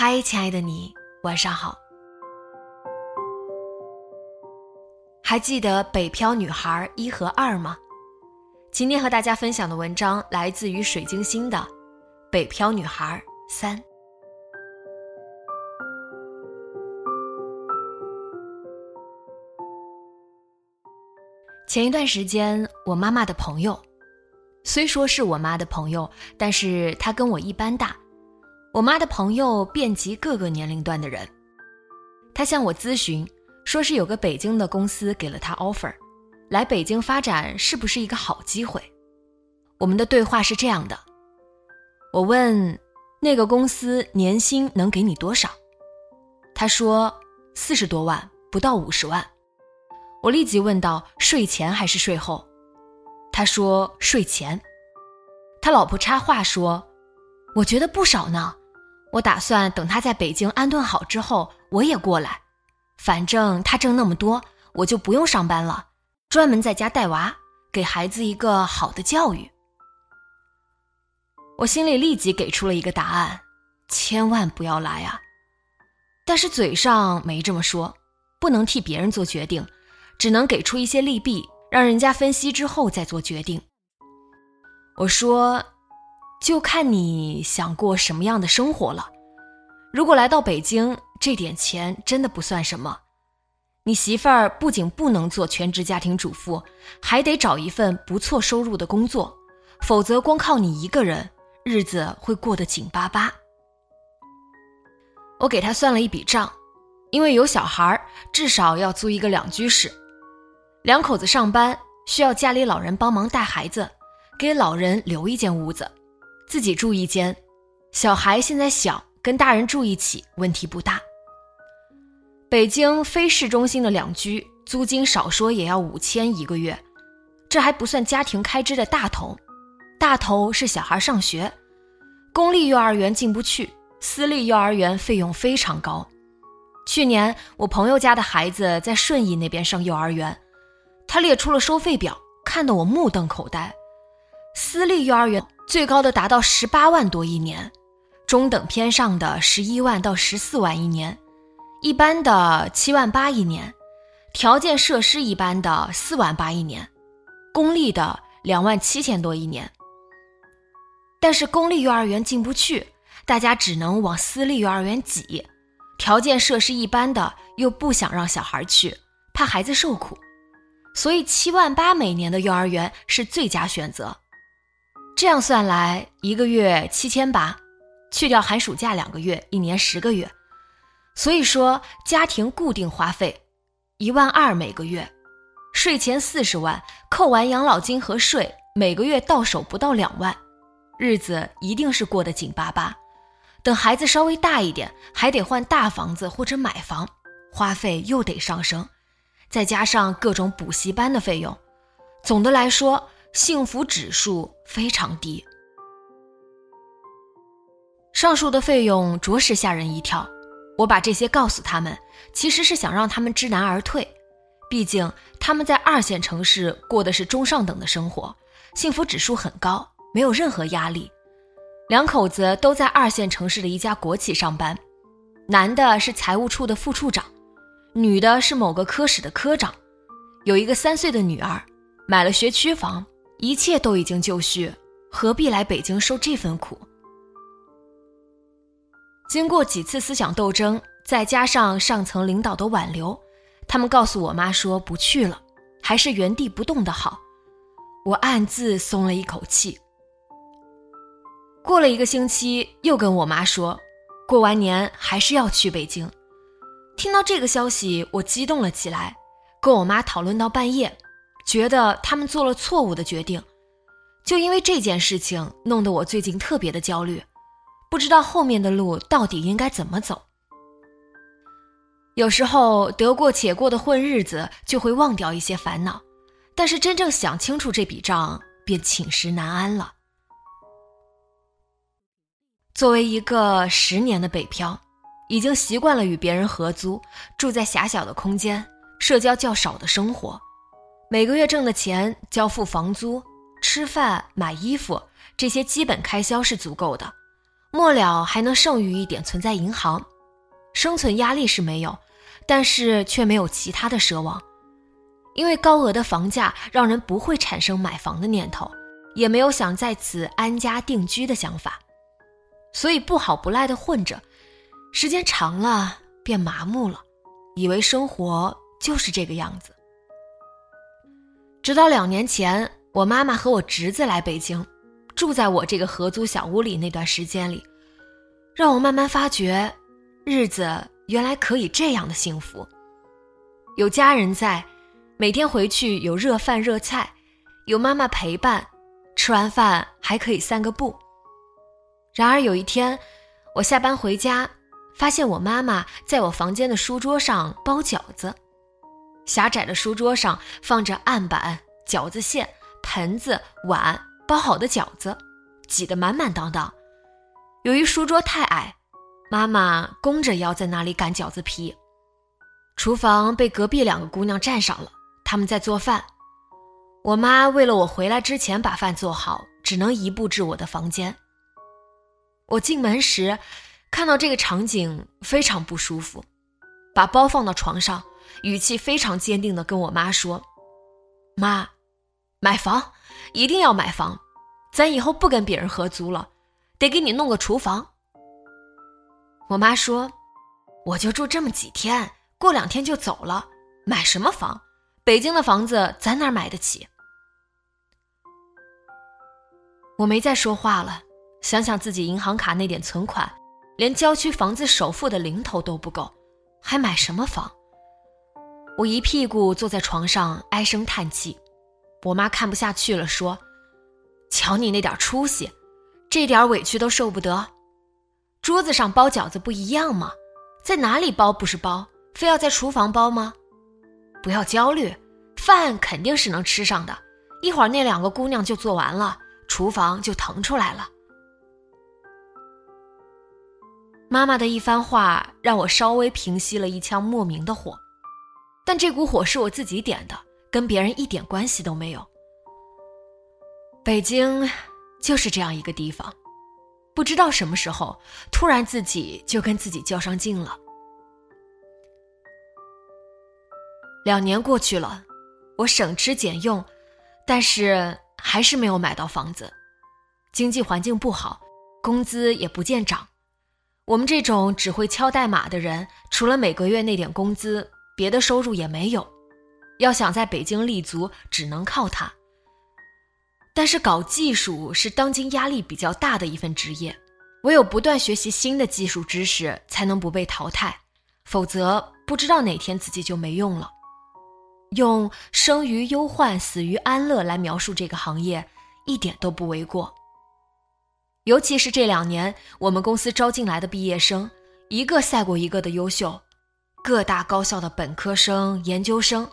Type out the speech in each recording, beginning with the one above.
嗨，亲爱的你，晚上好。还记得北漂女孩一和二吗？今天和大家分享的文章来自于水晶星的《北漂女孩三》。前一段时间，我妈妈的朋友，虽说是我妈的朋友，但是她跟我一般大。我妈的朋友遍及各个年龄段的人，她向我咨询，说是有个北京的公司给了她 offer，来北京发展是不是一个好机会？我们的对话是这样的：我问那个公司年薪能给你多少？他说四十多万，不到五十万。我立即问到：税前还是税后？他说税前。他老婆插话说：“我觉得不少呢。”我打算等他在北京安顿好之后，我也过来。反正他挣那么多，我就不用上班了，专门在家带娃，给孩子一个好的教育。我心里立即给出了一个答案：千万不要来啊！但是嘴上没这么说，不能替别人做决定，只能给出一些利弊，让人家分析之后再做决定。我说。就看你想过什么样的生活了。如果来到北京，这点钱真的不算什么。你媳妇儿不仅不能做全职家庭主妇，还得找一份不错收入的工作，否则光靠你一个人，日子会过得紧巴巴。我给他算了一笔账，因为有小孩，至少要租一个两居室。两口子上班需要家里老人帮忙带孩子，给老人留一间屋子。自己住一间，小孩现在小，跟大人住一起问题不大。北京非市中心的两居，租金少说也要五千一个月，这还不算家庭开支的大头。大头是小孩上学，公立幼儿园进不去，私立幼儿园费用非常高。去年我朋友家的孩子在顺义那边上幼儿园，他列出了收费表，看得我目瞪口呆。私立幼儿园。最高的达到十八万多一年，中等偏上的十一万到十四万一年，一般的七万八一年，条件设施一般的四万八一年，公立的两万七千多一年。但是公立幼儿园进不去，大家只能往私立幼儿园挤，条件设施一般的又不想让小孩去，怕孩子受苦，所以七万八每年的幼儿园是最佳选择。这样算来，一个月七千八，去掉寒暑假两个月，一年十个月，所以说家庭固定花费一万二每个月，税前四十万，扣完养老金和税，每个月到手不到两万，日子一定是过得紧巴巴。等孩子稍微大一点，还得换大房子或者买房，花费又得上升，再加上各种补习班的费用，总的来说。幸福指数非常低，上述的费用着实吓人一跳。我把这些告诉他们，其实是想让他们知难而退。毕竟他们在二线城市过的是中上等的生活，幸福指数很高，没有任何压力。两口子都在二线城市的一家国企上班，男的是财务处的副处长，女的是某个科室的科长，有一个三岁的女儿，买了学区房。一切都已经就绪，何必来北京受这份苦？经过几次思想斗争，再加上上层领导的挽留，他们告诉我妈说不去了，还是原地不动的好。我暗自松了一口气。过了一个星期，又跟我妈说，过完年还是要去北京。听到这个消息，我激动了起来，跟我妈讨论到半夜，觉得他们做了错误的决定。就因为这件事情，弄得我最近特别的焦虑，不知道后面的路到底应该怎么走。有时候得过且过的混日子，就会忘掉一些烦恼。但是真正想清楚这笔账，便寝食难安了。作为一个十年的北漂，已经习惯了与别人合租，住在狭小的空间，社交较少的生活。每个月挣的钱交付房租、吃饭、买衣服这些基本开销是足够的，末了还能剩余一点存在银行，生存压力是没有，但是却没有其他的奢望。因为高额的房价让人不会产生买房的念头，也没有想在此安家定居的想法，所以不好不赖的混着，时间长了便麻木了，以为生活就是这个样子。直到两年前，我妈妈和我侄子来北京，住在我这个合租小屋里那段时间里，让我慢慢发觉，日子原来可以这样的幸福，有家人在。每天回去有热饭热菜，有妈妈陪伴，吃完饭还可以散个步。然而有一天，我下班回家，发现我妈妈在我房间的书桌上包饺子。狭窄的书桌上放着案板、饺子馅、盆子、碗，包好的饺子挤得满满当当。由于书桌太矮，妈妈弓着腰在那里擀饺子皮。厨房被隔壁两个姑娘占上了。他们在做饭，我妈为了我回来之前把饭做好，只能移步至我的房间。我进门时，看到这个场景非常不舒服，把包放到床上，语气非常坚定地跟我妈说：“妈，买房一定要买房，咱以后不跟别人合租了，得给你弄个厨房。”我妈说：“我就住这么几天，过两天就走了，买什么房？”北京的房子咱哪买得起？我没再说话了。想想自己银行卡那点存款，连郊区房子首付的零头都不够，还买什么房？我一屁股坐在床上，唉声叹气。我妈看不下去了，说：“瞧你那点出息，这点委屈都受不得。桌子上包饺子不一样吗？在哪里包不是包？非要在厨房包吗？”不要焦虑，饭肯定是能吃上的。一会儿那两个姑娘就做完了，厨房就腾出来了。妈妈的一番话让我稍微平息了一腔莫名的火，但这股火是我自己点的，跟别人一点关系都没有。北京就是这样一个地方，不知道什么时候突然自己就跟自己较上劲了。两年过去了，我省吃俭用，但是还是没有买到房子。经济环境不好，工资也不见涨。我们这种只会敲代码的人，除了每个月那点工资，别的收入也没有。要想在北京立足，只能靠它。但是搞技术是当今压力比较大的一份职业，唯有不断学习新的技术知识，才能不被淘汰，否则不知道哪天自己就没用了。用“生于忧患，死于安乐”来描述这个行业，一点都不为过。尤其是这两年，我们公司招进来的毕业生，一个赛过一个的优秀，各大高校的本科生、研究生，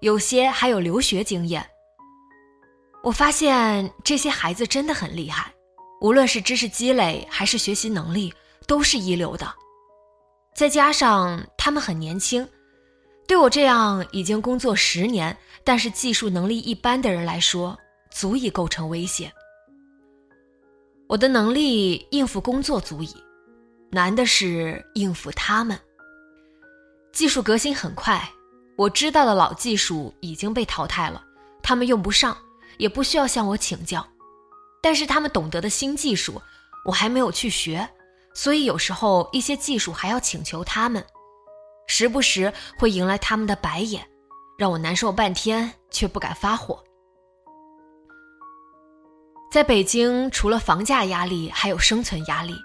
有些还有留学经验。我发现这些孩子真的很厉害，无论是知识积累还是学习能力，都是一流的。再加上他们很年轻。对我这样已经工作十年，但是技术能力一般的人来说，足以构成威胁。我的能力应付工作足矣，难的是应付他们。技术革新很快，我知道的老技术已经被淘汰了，他们用不上，也不需要向我请教。但是他们懂得的新技术，我还没有去学，所以有时候一些技术还要请求他们。时不时会迎来他们的白眼，让我难受半天，却不敢发火。在北京，除了房价压力，还有生存压力。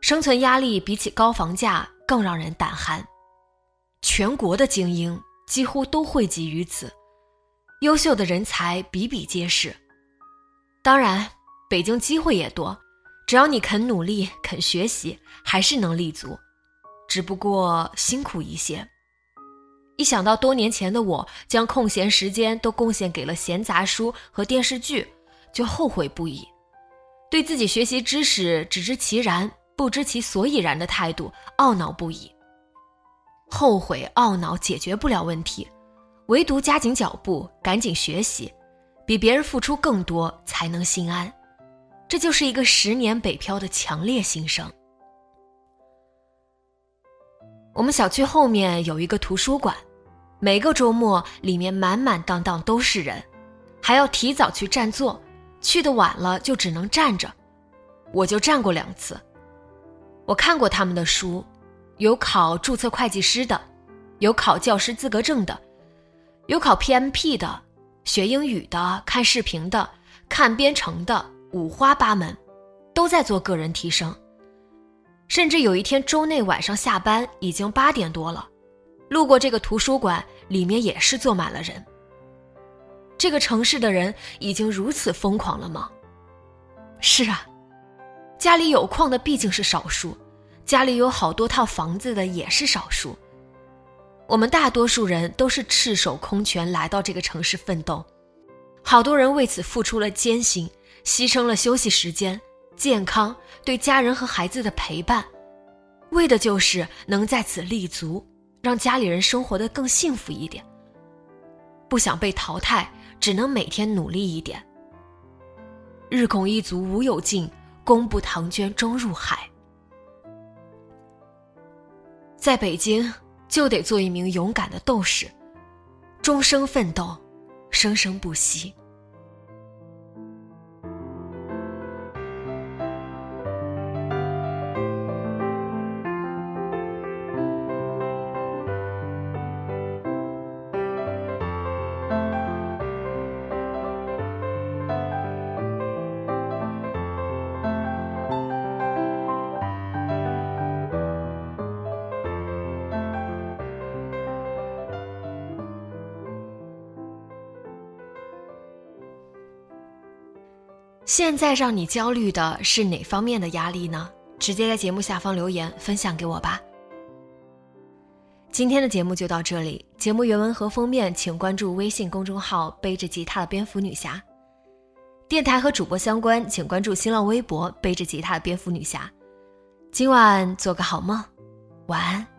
生存压力比起高房价更让人胆寒。全国的精英几乎都汇集于此，优秀的人才比比皆是。当然，北京机会也多，只要你肯努力、肯学习，还是能立足，只不过辛苦一些。一想到多年前的我将空闲时间都贡献给了闲杂书和电视剧。就后悔不已，对自己学习知识只知其然不知其所以然的态度懊恼不已。后悔懊恼解决不了问题，唯独加紧脚步，赶紧学习，比别人付出更多才能心安。这就是一个十年北漂的强烈心声。我们小区后面有一个图书馆，每个周末里面满满当当都是人，还要提早去占座。去的晚了就只能站着，我就站过两次。我看过他们的书，有考注册会计师的，有考教师资格证的，有考 PMP 的，学英语的，看视频的，看编程的，五花八门，都在做个人提升。甚至有一天周内晚上下班已经八点多了，路过这个图书馆，里面也是坐满了人。这个城市的人已经如此疯狂了吗？是啊，家里有矿的毕竟是少数，家里有好多套房子的也是少数。我们大多数人都是赤手空拳来到这个城市奋斗，好多人为此付出了艰辛，牺牲了休息时间、健康、对家人和孩子的陪伴，为的就是能在此立足，让家里人生活的更幸福一点。不想被淘汰。只能每天努力一点。日拱一卒无有尽，功不唐捐终入海。在北京，就得做一名勇敢的斗士，终生奋斗，生生不息。现在让你焦虑的是哪方面的压力呢？直接在节目下方留言分享给我吧。今天的节目就到这里，节目原文和封面请关注微信公众号“背着吉他的蝙蝠女侠”，电台和主播相关请关注新浪微博“背着吉他的蝙蝠女侠”。今晚做个好梦，晚安。